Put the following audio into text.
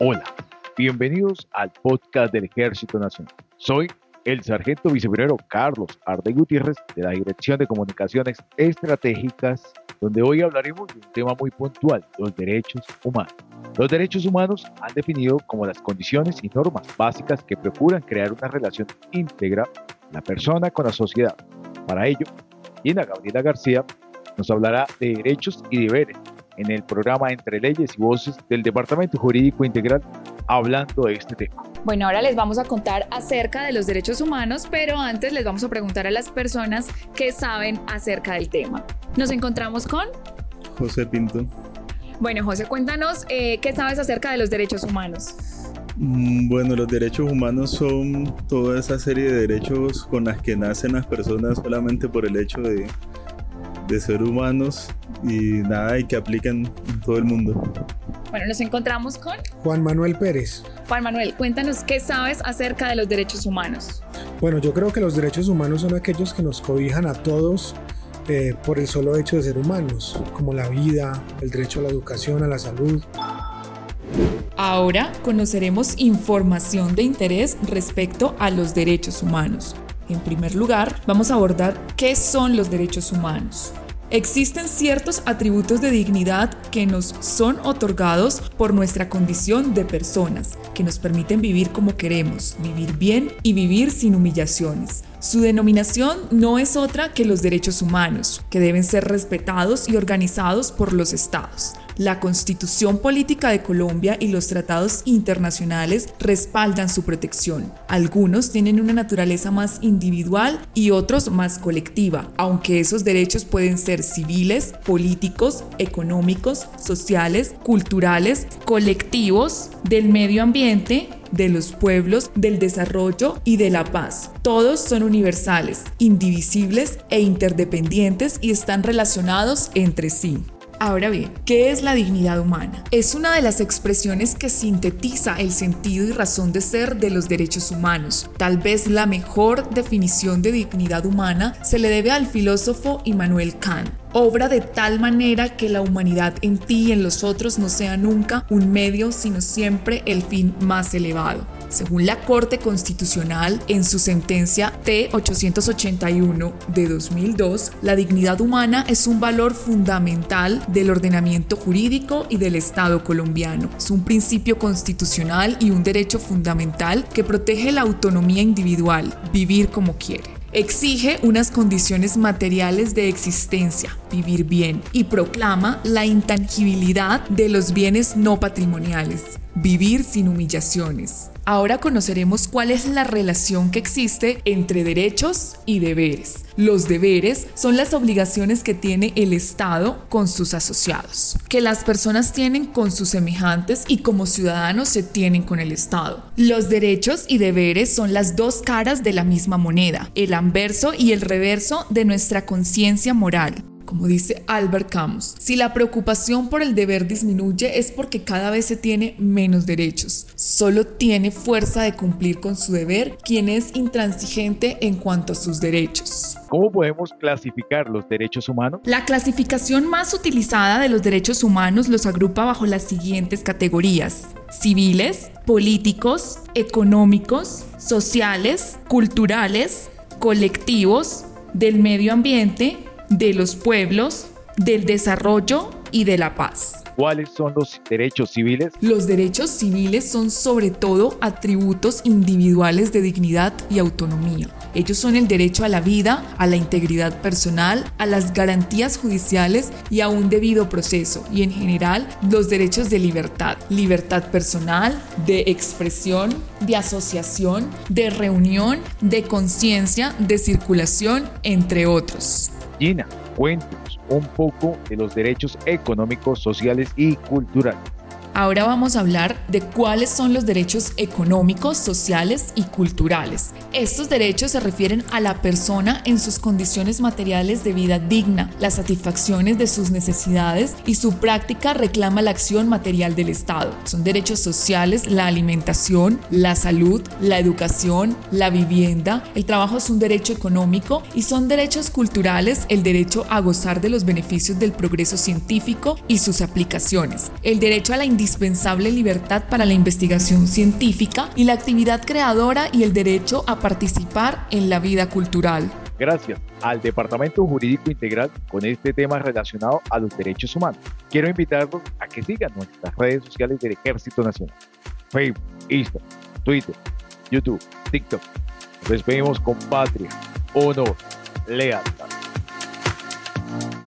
Hola, bienvenidos al podcast del Ejército Nacional. Soy el sargento viceprimero Carlos Arde Gutiérrez de la Dirección de Comunicaciones Estratégicas, donde hoy hablaremos de un tema muy puntual, los derechos humanos. Los derechos humanos han definido como las condiciones y normas básicas que procuran crear una relación íntegra la persona con la sociedad. Para ello, Gina Gabriela García nos hablará de derechos y deberes en el programa Entre Leyes y Voces del Departamento Jurídico Integral hablando de este tema. Bueno, ahora les vamos a contar acerca de los derechos humanos, pero antes les vamos a preguntar a las personas que saben acerca del tema. Nos encontramos con José Pinto. Bueno, José, cuéntanos eh, qué sabes acerca de los derechos humanos. Mm, bueno, los derechos humanos son toda esa serie de derechos con las que nacen las personas solamente por el hecho de, de ser humanos y nada, y que aplican en todo el mundo. Bueno, nos encontramos con Juan Manuel Pérez. Juan Manuel, cuéntanos qué sabes acerca de los derechos humanos. Bueno, yo creo que los derechos humanos son aquellos que nos cobijan a todos eh, por el solo hecho de ser humanos, como la vida, el derecho a la educación, a la salud. Ahora conoceremos información de interés respecto a los derechos humanos. En primer lugar, vamos a abordar qué son los derechos humanos. Existen ciertos atributos de dignidad que nos son otorgados por nuestra condición de personas, que nos permiten vivir como queremos, vivir bien y vivir sin humillaciones. Su denominación no es otra que los derechos humanos, que deben ser respetados y organizados por los estados. La Constitución Política de Colombia y los tratados internacionales respaldan su protección. Algunos tienen una naturaleza más individual y otros más colectiva, aunque esos derechos pueden ser civiles, políticos, económicos, sociales, culturales, colectivos, del medio ambiente, de los pueblos, del desarrollo y de la paz. Todos son universales, indivisibles e interdependientes y están relacionados entre sí. Ahora bien, ¿qué es la dignidad humana? Es una de las expresiones que sintetiza el sentido y razón de ser de los derechos humanos. Tal vez la mejor definición de dignidad humana se le debe al filósofo Immanuel Kant, obra de tal manera que la humanidad en ti y en los otros no sea nunca un medio, sino siempre el fin más elevado. Según la Corte Constitucional, en su sentencia T-881 de 2002, la dignidad humana es un valor fundamental del ordenamiento jurídico y del Estado colombiano. Es un principio constitucional y un derecho fundamental que protege la autonomía individual, vivir como quiere. Exige unas condiciones materiales de existencia, vivir bien, y proclama la intangibilidad de los bienes no patrimoniales, vivir sin humillaciones. Ahora conoceremos cuál es la relación que existe entre derechos y deberes. Los deberes son las obligaciones que tiene el Estado con sus asociados, que las personas tienen con sus semejantes y como ciudadanos se tienen con el Estado. Los derechos y deberes son las dos caras de la misma moneda, el anverso y el reverso de nuestra conciencia moral como dice Albert Camus, si la preocupación por el deber disminuye es porque cada vez se tiene menos derechos. Solo tiene fuerza de cumplir con su deber quien es intransigente en cuanto a sus derechos. ¿Cómo podemos clasificar los derechos humanos? La clasificación más utilizada de los derechos humanos los agrupa bajo las siguientes categorías. Civiles, políticos, económicos, sociales, culturales, colectivos, del medio ambiente, de los pueblos, del desarrollo y de la paz. ¿Cuáles son los derechos civiles? Los derechos civiles son sobre todo atributos individuales de dignidad y autonomía. Ellos son el derecho a la vida, a la integridad personal, a las garantías judiciales y a un debido proceso y en general los derechos de libertad, libertad personal, de expresión, de asociación, de reunión, de conciencia, de circulación, entre otros. Gina, cuéntanos un poco de los derechos económicos, sociales y culturales. Ahora vamos a hablar de cuáles son los derechos económicos, sociales y culturales. Estos derechos se refieren a la persona en sus condiciones materiales de vida digna, las satisfacciones de sus necesidades y su práctica reclama la acción material del Estado. Son derechos sociales la alimentación, la salud, la educación, la vivienda. El trabajo es un derecho económico y son derechos culturales el derecho a gozar de los beneficios del progreso científico y sus aplicaciones. El derecho a la indisponibilidad indispensable libertad para la investigación científica y la actividad creadora y el derecho a participar en la vida cultural. Gracias al Departamento Jurídico Integral con este tema relacionado a los derechos humanos. Quiero invitarlos a que sigan nuestras redes sociales del Ejército Nacional. Facebook, Instagram, Twitter, YouTube, TikTok. Nos despedimos con patria, honor, lealtad.